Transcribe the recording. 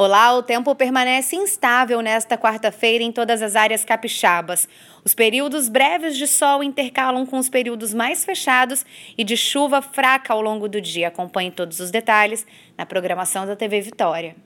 Olá, o tempo permanece instável nesta quarta-feira em todas as áreas capixabas. Os períodos breves de sol intercalam com os períodos mais fechados e de chuva fraca ao longo do dia. Acompanhe todos os detalhes na programação da TV Vitória.